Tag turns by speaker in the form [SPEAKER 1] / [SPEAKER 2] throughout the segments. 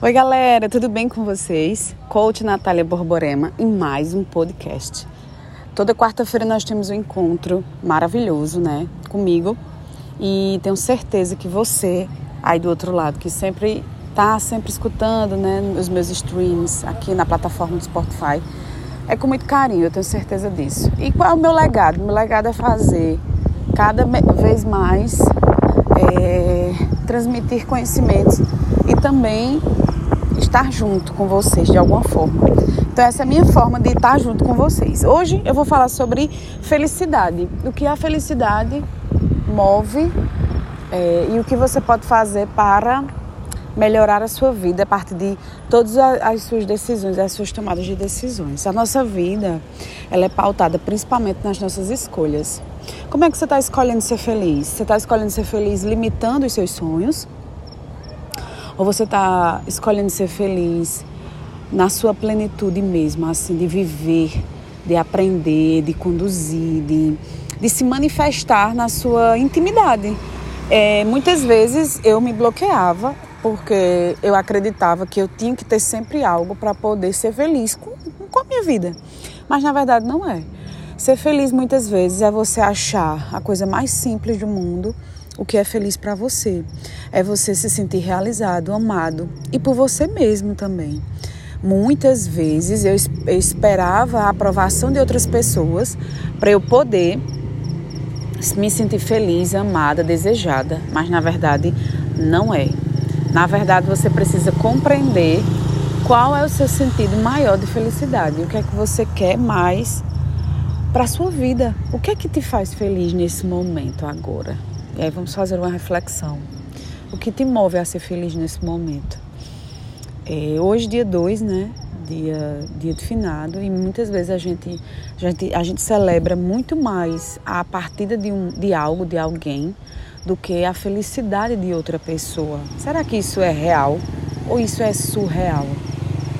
[SPEAKER 1] Oi, galera, tudo bem com vocês? Coach Natália Borborema em mais um podcast. Toda quarta-feira nós temos um encontro maravilhoso, né, comigo. E tenho certeza que você aí do outro lado que sempre tá sempre escutando, né, os meus streams aqui na plataforma do Spotify, é com muito carinho, eu tenho certeza disso. E qual é o meu legado? Meu legado é fazer cada vez mais é, transmitir conhecimentos e também estar junto com vocês de alguma forma. Então essa é a minha forma de estar junto com vocês. Hoje eu vou falar sobre felicidade. O que a felicidade move é, e o que você pode fazer para melhorar a sua vida a partir de todas as suas decisões, as suas tomadas de decisões. A nossa vida, ela é pautada principalmente nas nossas escolhas. Como é que você está escolhendo ser feliz? Você está escolhendo ser feliz limitando os seus sonhos? Ou você está escolhendo ser feliz na sua plenitude mesmo, assim, de viver, de aprender, de conduzir, de, de se manifestar na sua intimidade? É, muitas vezes eu me bloqueava porque eu acreditava que eu tinha que ter sempre algo para poder ser feliz com, com a minha vida. Mas na verdade não é. Ser feliz muitas vezes é você achar a coisa mais simples do mundo o que é feliz para você. É você se sentir realizado, amado e por você mesmo também. Muitas vezes eu, esperava a aprovação de outras pessoas para eu poder me sentir feliz, amada, desejada, mas na verdade não é. Na verdade, você precisa compreender qual é o seu sentido maior de felicidade, o que é que você quer mais para a sua vida, o que é que te faz feliz nesse momento agora. E aí vamos fazer uma reflexão. O que te move a ser feliz nesse momento? É, hoje, dia 2, né? Dia, dia de finado, e muitas vezes a gente, a gente, a gente celebra muito mais a partida de, um, de algo, de alguém, do que a felicidade de outra pessoa. Será que isso é real ou isso é surreal?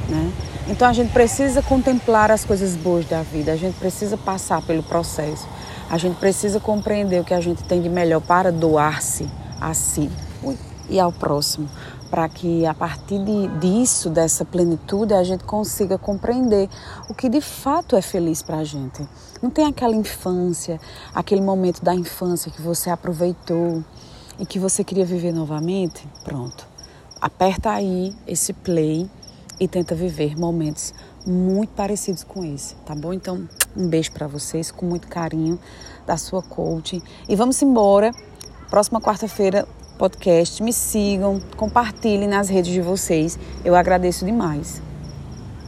[SPEAKER 1] Né? Então a gente precisa contemplar as coisas boas da vida, a gente precisa passar pelo processo. A gente precisa compreender o que a gente tem de melhor para doar-se a si e ao próximo, para que a partir de, disso, dessa plenitude, a gente consiga compreender o que de fato é feliz para a gente. Não tem aquela infância, aquele momento da infância que você aproveitou e que você queria viver novamente? Pronto. Aperta aí esse play e tenta viver momentos muito parecidos com esse, tá bom? Então, um beijo para vocês com muito carinho da sua coach e vamos embora. Próxima quarta-feira podcast, me sigam, compartilhem nas redes de vocês. Eu agradeço demais.